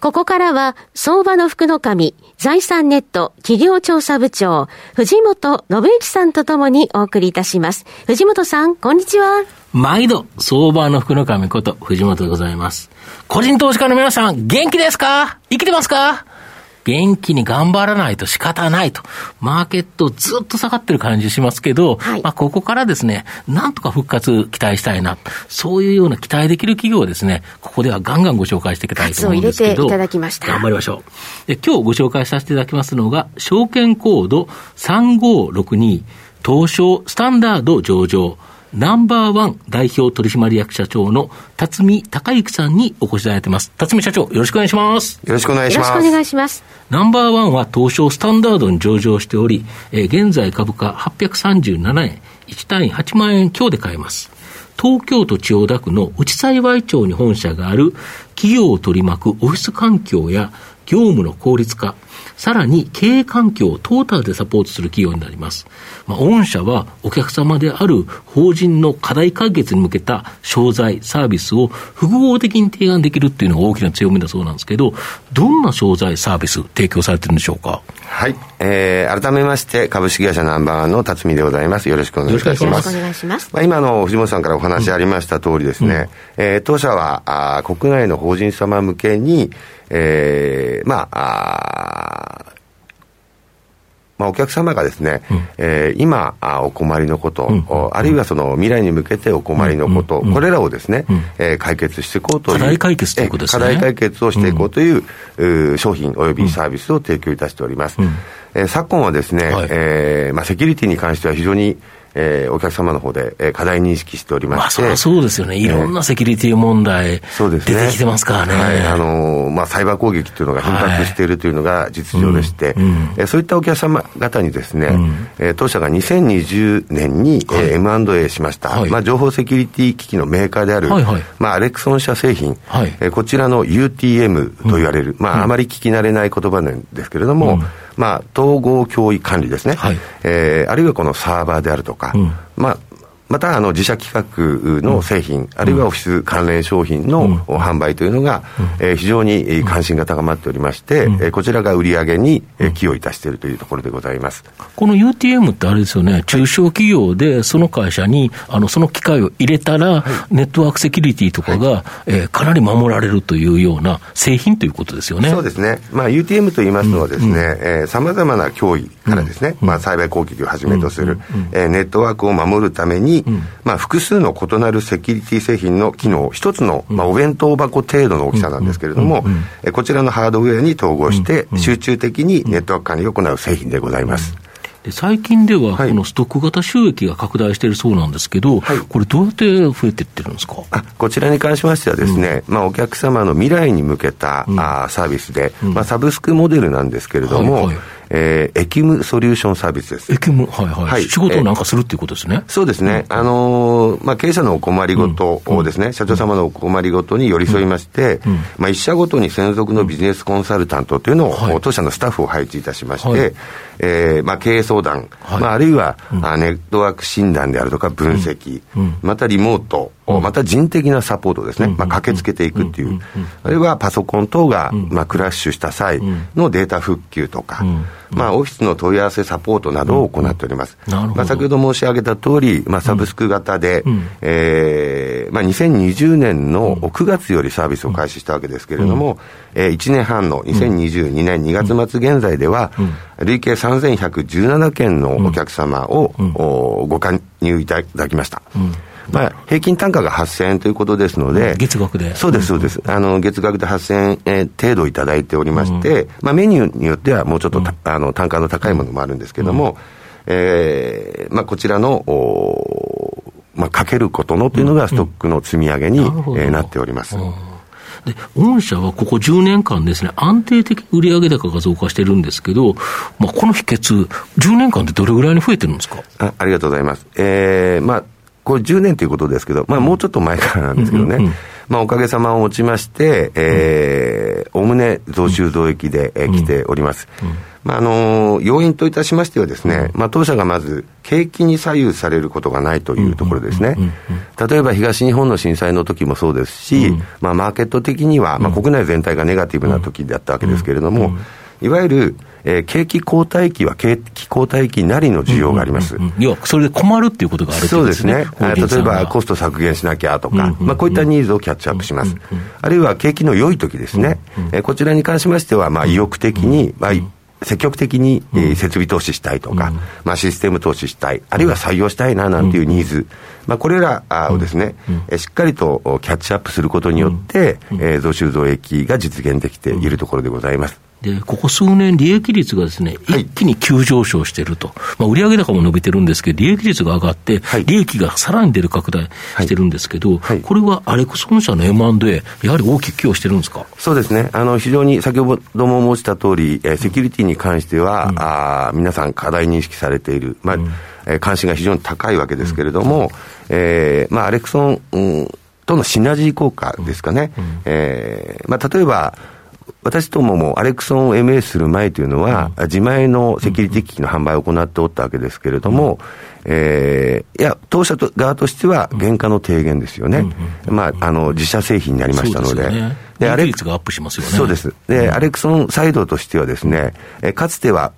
ここからは、相場の福の神、財産ネット企業調査部長、藤本信之さんとともにお送りいたします。藤本さん、こんにちは。毎度、相場の福の神こと、藤本でございます。個人投資家の皆さん、元気ですか生きてますか元気に頑張らないと仕方ないと、マーケットずっと下がってる感じしますけど、はい、まあここからですね、なんとか復活期待したいな、そういうような期待できる企業をですね、ここではガンガンご紹介していきたいと思うんですけど、いただきました。頑張りましょう。で今日ご紹介させていただきますのが、証券コード3562、東証スタンダード上場、ナンバーワン代表取締役社長の辰巳孝之さんにお越しいただいてます。辰巳社長、よろしくお願いします。よろしくお願いします。よろしくお願いします。ナンバーワンは東証スタンダードに上場しており、えー、現在株価837円、1単位8万円強で買えます。東京都千代田区の内幸町に本社がある企業を取り巻くオフィス環境や業務の効率化、さらに経営環境をトータルでサポートする企業になります。まあ、御社はお客様である法人の課題解決に向けた商材、サービスを複合的に提案できるっていうのが大きな強みだそうなんですけど、どんな商材、サービス提供されてるんでしょうか？はい。えー、改めまして、株式会社ナンバーワンの辰巳でございます。よろしくお願いします。よろしくお願いします。まあ、今の藤本さんからお話ありました通りですね、うん、えー、当社はあ国内の法人様向けに、えー、まあ、あまあ、お客様がですね、うん、えー、今あお困りのこと、うん、あるいはその未来に向けてお困りのこと、うん、これらをですね、うん、えー、解決していこうという課題解決ということですね。課題解決をしていこうという、う商品およびサービスを提供いたしております、うん、えー、昨今はですね、はい、えー、まあ、セキュリティに関しては非常にえー、お客様の方で、えー、課題認識しておりまして、まあ、そうですよね、いろんなセキュリティ問題、そうですね、出てきてますからね、はい、あのまあ、サイバー攻撃というのが頻発しているというのが実情でして、はいうん、えー、そういったお客様方にですね、うん、えー、当社が2020年に、はい、えー、M&A しました、はい、まあ、情報セキュリティ機器のメーカーである、はいはい、まあ、アレクソン社製品、はい、えー、こちらの UTM と言われる、うん、まあ、あまり聞き慣れない言葉なんですけれども、うんまあ、統合教育管理ですね、はい、えー、あるいはこのサーバーであるとか、うん、まあ、またあの自社企画の製品、うん、あるいはオフィス関連商品の販売というのが、うん、えー、非常に関心が高まっておりまして、うん、えー、こちらが売り上げに寄与いたしているというところでございます。この UTM ってあれですよね、中小企業でその会社にあのその機械を入れたら、はい、ネットワークセキュリティとかが、はい、えー、かなり守られるというような製品ということですよね。そうですね、まあ、UTM といいますのはですね、さまざまな脅威からですね、まあ、サイバー攻撃をはじめとする、えー、ネットワークを守るために、まあ、複数の異なるセキュリティ製品の機能、一つの、まあ、お弁当箱程度の大きさなんですけれども、えこちらのハードウェアに統合して、集中的にネットワーク管理を行う製品でございます。最近では、このストック型収益が拡大しているそうなんですけど、はい、これ、どうやって増えていってるんですか？あこちらに関しましてはですね、うん、まあ、お客様の未来に向けた、うん、あサービスで、うん、まあ、サブスクモデルなんですけれども、はいはいえー、エキムソリューションサービスです。エキム、はいはい。はい、仕事をなんかするっていうことですね。そうですね。あのー、まあ、経営者のお困りごとをですね、うん、社長様のお困りごとに寄り添いまして、うん、まあ、一社ごとに専属のビジネスコンサルタントというのを、はい、当社のスタッフを配置いたしまして、はい、えー、まあ、経営相談、はい、まあ、あるいは、うん、ネットワーク診断であるとか分析、またリモート、また人的なサポートですね、まあ、駆けつけていくっていう、あるいはパソコン等が、まあ、クラッシュした際のデータ復旧とか、まあ、オフィスの問い合わせサポートなどを行っております。まあ、先ほど申し上げた通り、まあ、サブスク型で、うん、えー、まあ、2020年の9月よりサービスを開始したわけですけれども、うん、えー、1年半の2022年2月末現在では、累計3117件のお客様を、うん、ご加入いただきました。うんまあ、平均単価が8000円ということですので、月額で。そうです、そうです、あの月額で8000円程度いただいておりまして、うん、まあ、メニューによってはもうちょっと、うん、あの単価の高いものもあるんですけども、うん、えー、まあ、こちらのお、まあ、かけることのというのがストックの積み上げに、うん、えー、なっております。で、御社はここ10年間ですね、安定的売上高が増加してるんですけど、まあ、この秘訣、10年間でどれぐらいに増えてるんですか？あありがとうございます。えー、まあ、これ10年ということですけど、まあ、もうちょっと前からなんですけどね、うんうんうん。まあ、おかげさまをもちまして、えー、おおむね増収増益で、えー、来ております。うん。うんまあ、あの要因といたしましてはですね、まあ、当社がまず、景気に左右されることがないというところですね。例えば東日本の震災の時もそうですし、まあ、マーケット的には、まあ、国内全体がネガティブな時だったわけですけれども、いわゆる、えー、景気後退期は景気後退期なりの需要があります。うんうんうん、要は、それで困るっていうことがあるそうですね。例えば、コスト削減しなきゃとか、うんうんうん、まあ、こういったニーズをキャッチアップします。うんうんうん、あるいは、景気の良い時ですね。うんうん、えー、こちらに関しましては、まあ、意欲的に、まあ、積極的に、えー、設備投資したいとか、うん、まあ、システム投資したい、あるいは採用したいななんていうニーズ、まあ、これらをですね、うん、しっかりとキャッチアップすることによって、うん、えー、増収増益が実現できているところでございます。で、ここ数年、利益率がですね、一気に急上昇していると。まあ、売上高も伸びてるんですけど、利益率が上がって、利益がさらに出る拡大してるんですけど、はい、これはアレクソン社の M&A、やはり大きく寄与してるんですか？そうですね。あの、非常に先ほども申した通り、えセキュリティに関しては、うん、あ皆さん課題認識されている。まあ、うん、え関心が非常に高いわけですけれども、うん、えー、まあ、アレクソン、うん、とのシナジー効果ですかね。うん、えー、まあ、例えば、私どももアレクソンを MA する前というのは、うん、自前のセキュリティ機器の販売を行っておったわけですけれども、うん、えー、いや、当社側としては原価の低減ですよね。うん、まあ、あの、自社製品になりましたので。で、でアレクがアップしますよね。そうです。で、アレクソンサイドとしてはですね、えかつては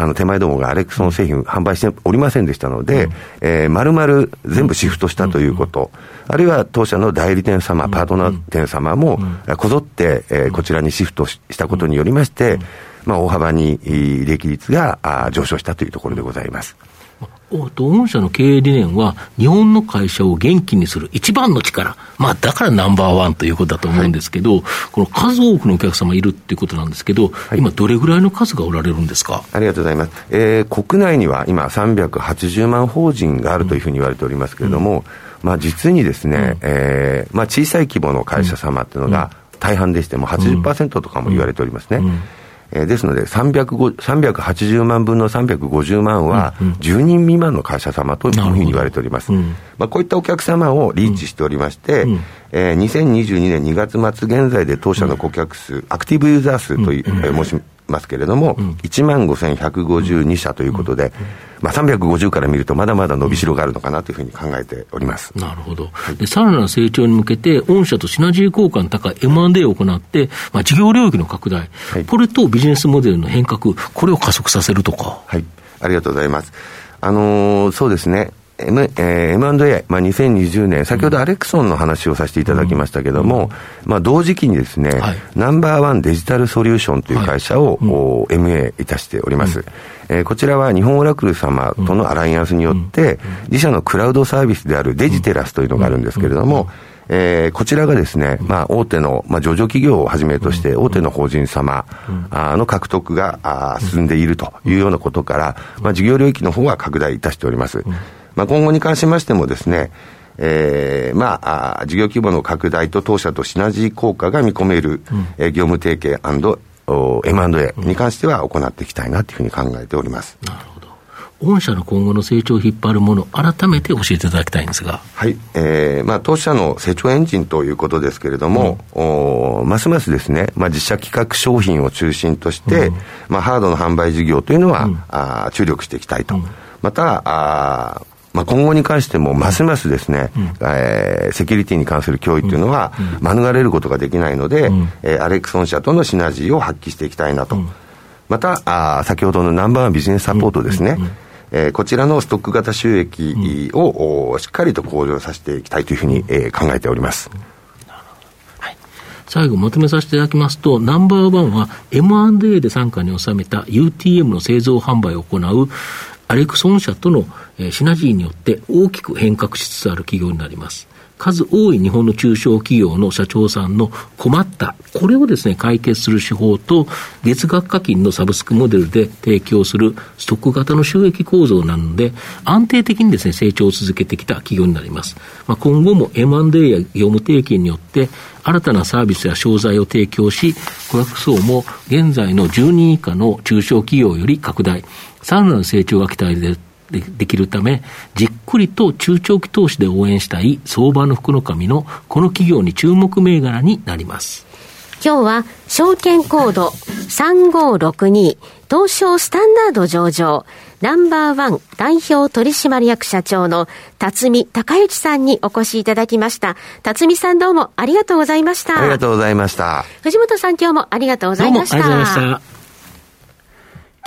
あの手前どもがアレクソン製品販売しておりませんでしたので、うん。えー、丸々全部シフトしたということ、あるいは当社の代理店様、パートナー店様も、こぞって、えー、こちらにシフトしたことによりまして、まあ、大幅に利益率が上昇したというところでございます。御社の経営理念は、日本の会社を元気にする一番の力、まあ、だからナンバーワンということだと思うんですけど、はい、この数多くのお客様いるっていうことなんですけど、はい、今、どれぐらいの数がおられるんですか？ありがとうございます、えー、国内には今、380万法人があるというふうに言われておりますけれども、うん、まあ、実にですね、うん、えー、まあ、小さい規模の会社様っていうのが大半でしても80%とかも言われておりますね。うんえー、ですので380万分の350万は、10人未満の会社様というふうに言われております。まあ、こういったお客様をリーチしておりまして、うん、えー、2022年2月末現在で当社の顧客数、アクティブユーザー数という、えー、申しますけれども、うん、1万5152社ということで、まあ、350から見ると、まだまだ伸びしろがあるのかなというふうに考えております。なるほど、でさらなる成長に向けて、御社とシナジー効果の高い M&A を行って、まあ、事業領域の拡大、はい、これとビジネスモデルの変革、これを加速させるとか。はい、ありがとうございます。あのー、そうですね。M えー、M&A、まあ、2020年、先ほどアレクソンの話をさせていただきましたけれども、うん、まあ、同時期にですね、はい、ナンバーワンデジタルソリューションという会社を、はい。うん、MA いたしております。うん、えー、こちらは日本オラクル様とのアライアンスによって、自社のクラウドサービスであるデジテラスというのがあるんですけれども、えー、こちらがですね、まあ、大手の、まあ、上場企業をはじめとして、大手の法人様の獲得があ進んでいるというようなことから、まあ、事業領域の方は拡大いたしております。まあ、今後に関しましてもですね、えー、まあ、事業規模の拡大と当社とシナジー効果が見込める、うん、えー、業務提携 &M&A に関しては行っていきたいなというふうに考えております。なるほど。御社の今後の成長を引っ張るもの、改めて教えていただきたいんですが。はい。えー、まあ、当社の成長エンジンということですけれども、うん、おますますですね、まあ、自社企画商品を中心として、うん、まあ、ハードの販売事業というのは、うん、あ注力していきたいと。また、あまあ、今後に関しても、ますますですね、うん、えー、セキュリティに関する脅威というのは、免れることができないので、うん、えー、アレクソン社とのシナジーを発揮していきたいなと。うん、またあ、先ほどのナンバーワンビジネスサポートですね。えー、こちらのストック型収益を、しっかりと向上させていきたいというふうに、えー、考えております。最後まとめさせていただきますと、ナンバーワンは M&A で傘下に収めた UTM の製造販売を行うアレクソン社とのシナジーによって大きく変革しつつある企業になります。数多い日本の中小企業の社長さんの困った、これをですね、解決する手法と、月額課金のサブスクモデルで提供するストック型の収益構造なので、安定的にですね、成長を続けてきた企業になります。まあ、今後も M&A や業務提携によって、新たなサービスや商材を提供し、顧客層も現在の10人以下の中小企業より拡大、さらなる成長が期待でできるため、じっくりと中長期投資で応援したい相場の福の神のこの企業に注目銘柄になります。今日は証券コード3562東証スタンダード上場ナンバーワン代表取締役社長の辰巳隆之さんにお越しいただきました。辰巳さんどうもありがとうございました。ありがとうございました。藤本さん今日もありがとうございました。どうもありがとうございました。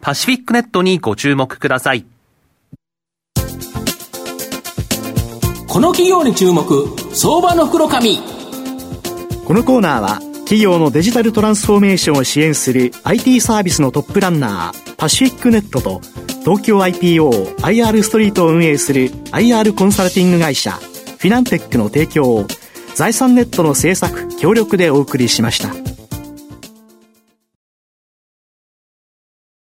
パシフィックネットにご注目ください。この企業に注目、相場の袋紙。このコーナーは、企業のデジタルトランスフォーメーションを支援する IT サービスのトップランナー、パシフィックネットと、東京 IPO、IR ストリートを運営する IR コンサルティング会社、フィナンテックの提供を、財産ネットの制作、協力でお送りしました。